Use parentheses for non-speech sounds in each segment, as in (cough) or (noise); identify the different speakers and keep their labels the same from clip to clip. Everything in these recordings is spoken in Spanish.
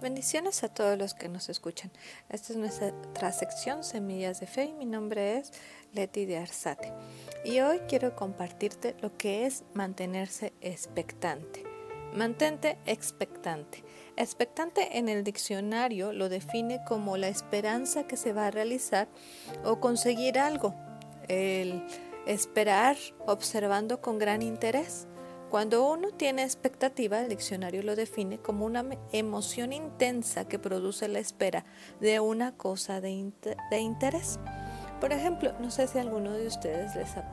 Speaker 1: Bendiciones a todos los que nos escuchan. Esta es nuestra sección Semillas de Fe y mi nombre es Leti de Arzate. Y hoy quiero compartirte lo que es mantenerse expectante. Mantente expectante. Expectante en el diccionario lo define como la esperanza que se va a realizar o conseguir algo. El esperar observando con gran interés cuando uno tiene expectativa, el diccionario lo define como una emoción intensa que produce la espera de una cosa de, interés. Por ejemplo, no sé si a alguno de ustedes les ha,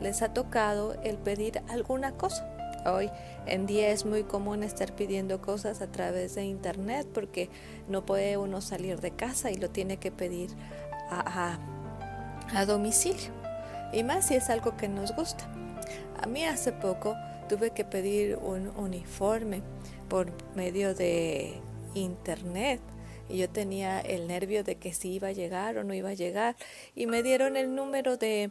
Speaker 1: les ha tocado el pedir alguna cosa. Hoy en día es muy común estar pidiendo cosas a través de internet porque no puede uno salir de casa y lo tiene que pedir a, a domicilio. Y más si es algo que nos gusta. A mí hace poco tuve que pedir un uniforme por medio de internet y yo tenía el nervio de que si iba a llegar o no iba a llegar y me dieron el número de,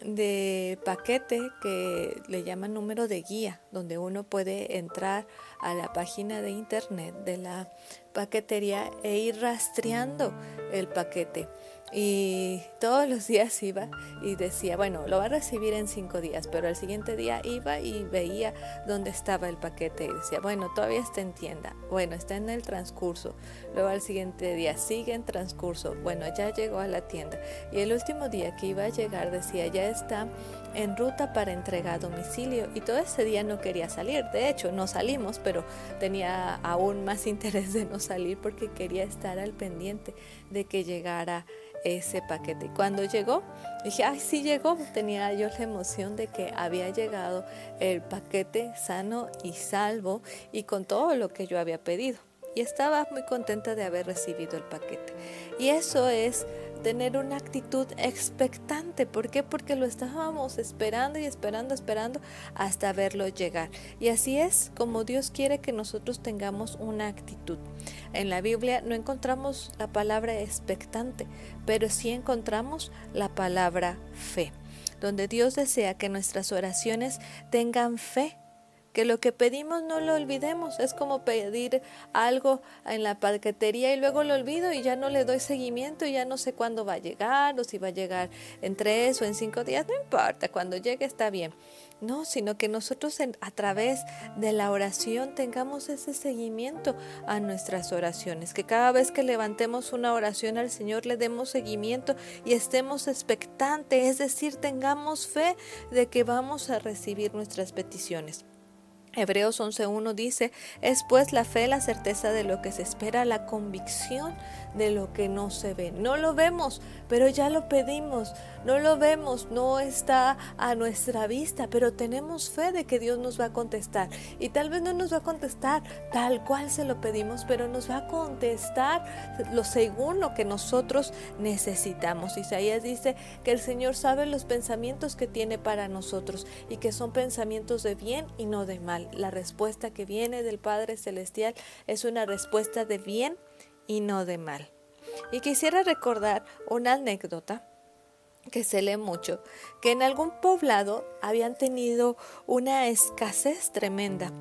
Speaker 1: de paquete que le llaman número de guía, donde uno puede entrar a la página de internet de la paquetería e ir rastreando el paquete. Y todos los días iba y decía, bueno, lo va a recibir en cinco días, pero al siguiente día iba y veía dónde estaba el paquete y decía, bueno, todavía está en tienda, bueno, está en el transcurso. Luego al siguiente día sigue en transcurso, bueno, ya llegó a la tienda. Y el último día que iba a llegar decía, ya está en ruta para entrega a domicilio. Y todo ese día no quería salir. De hecho, no salimos, pero tenía aún más (laughs) interés de no salir porque quería estar al pendiente de que llegara ese paquete. Y cuando llegó, dije, ay, sí llegó. Tenía yo la emoción de que había llegado el paquete sano y salvo y con todo lo que yo había pedido. Y estaba muy contenta de haber recibido el paquete. Y eso es tener una actitud expectante. ¿Por qué? Porque lo estábamos esperando y esperando, esperando hasta verlo llegar. Y así es como Dios quiere que nosotros tengamos una actitud. En la Biblia no encontramos la palabra expectante, pero sí encontramos la palabra fe, donde Dios desea que nuestras oraciones tengan fe que lo que pedimos no lo olvidemos. Es como pedir algo en la paquetería y luego lo olvido y ya no le doy seguimiento y ya no sé cuándo va a llegar o si va a llegar en tres o en cinco días. No importa, cuando llegue está bien. No, sino que nosotros a través de la oración tengamos ese seguimiento a nuestras oraciones, que cada vez que levantemos una oración al Señor le demos seguimiento y estemos expectantes, es decir, tengamos fe de que vamos a recibir nuestras peticiones. Hebreos 11.1 dice, es pues la fe la certeza de lo que se espera, la convicción de lo que no se ve. No lo vemos, pero ya lo pedimos. No lo vemos, no está a nuestra vista, pero tenemos fe de que Dios nos va a contestar. Y tal vez no nos va a contestar tal cual se lo pedimos, pero nos va a contestar lo según lo que nosotros necesitamos. Isaías dice que el Señor sabe los pensamientos que tiene para nosotros y que son pensamientos de bien y no de mal. La respuesta que viene del Padre Celestial es una respuesta de bien y no de mal. Y quisiera recordar una anécdota que se lee mucho, que en algún poblado habían tenido una escasez tremenda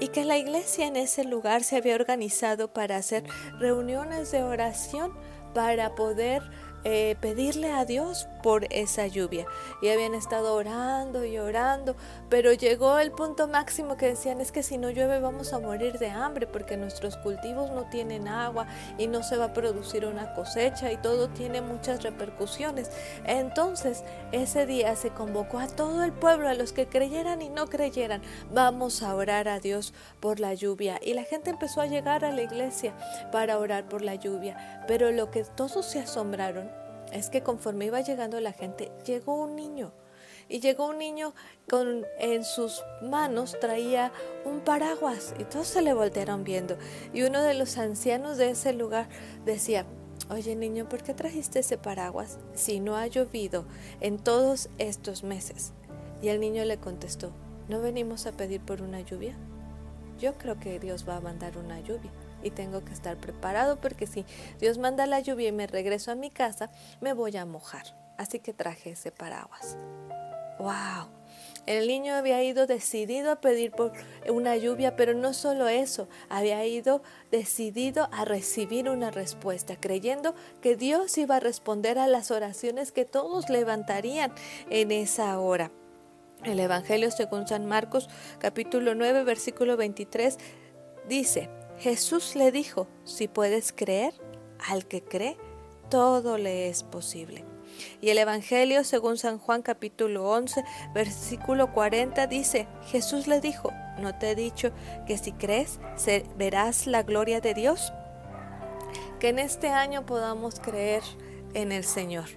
Speaker 1: y que la iglesia en ese lugar se había organizado para hacer reuniones de oración para poder eh, pedirle a Dios por esa lluvia. Y habían estado orando y orando, pero llegó el punto máximo que decían es que si no llueve vamos a morir de hambre porque nuestros cultivos no tienen agua y no se va a producir una cosecha y todo tiene muchas repercusiones. Entonces ese día se convocó a todo el pueblo, a los que creyeran y no creyeran, vamos a orar a Dios por la lluvia. Y la gente empezó a llegar a la iglesia para orar por la lluvia, pero lo que todos se asombraron es que conforme iba llegando la gente, llegó un niño. Y llegó un niño con en sus manos traía un paraguas y todos se le voltearon viendo. Y uno de los ancianos de ese lugar decía, oye niño, ¿por qué trajiste ese paraguas si no ha llovido en todos estos meses? Y el niño le contestó, ¿no venimos a pedir por una lluvia? Yo creo que Dios va a mandar una lluvia y tengo que estar preparado porque si Dios manda la lluvia y me regreso a mi casa, me voy a mojar. Así que traje ese paraguas. ¡Wow! El niño había ido decidido a pedir por una lluvia, pero no solo eso, había ido decidido a recibir una respuesta, creyendo que Dios iba a responder a las oraciones que todos levantarían en esa hora. El Evangelio según San Marcos capítulo 9 versículo 23 dice, Jesús le dijo, si puedes creer, al que cree, todo le es posible. Y el Evangelio según San Juan capítulo 11 versículo 40 dice, Jesús le dijo, ¿no te he dicho que si crees verás la gloria de Dios? Que en este año podamos creer en el Señor,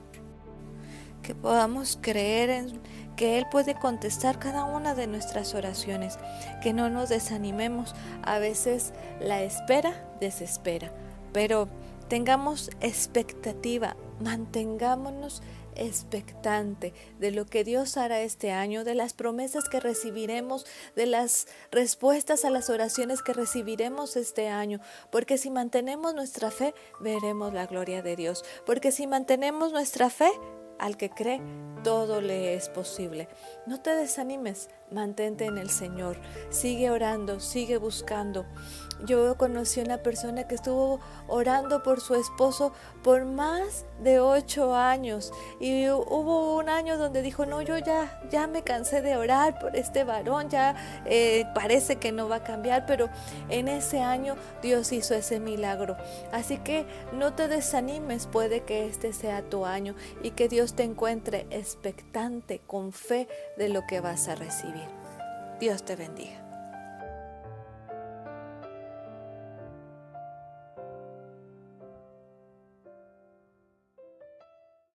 Speaker 1: que podamos creer en que Él puede contestar cada una de nuestras oraciones, que no nos desanimemos. A veces la espera desespera, pero tengamos expectativa, mantengámonos expectante de lo que Dios hará este año, de las promesas que recibiremos, de las respuestas a las oraciones que recibiremos este año, porque si mantenemos nuestra fe, veremos la gloria de Dios, porque si mantenemos nuestra fe, al que cree, todo le es posible. No te desanimes, mantente en el Señor, sigue orando, sigue buscando. Yo conocí a una persona que estuvo orando por su esposo por más de ocho años y hubo un año donde dijo, no, yo ya, ya me cansé de orar por este varón, ya eh, parece que no va a cambiar, pero en ese año Dios hizo ese milagro. Así que no te desanimes, puede que este sea tu año y que Dios te encuentre expectante, con fe de lo que vas a recibir. Dios te bendiga.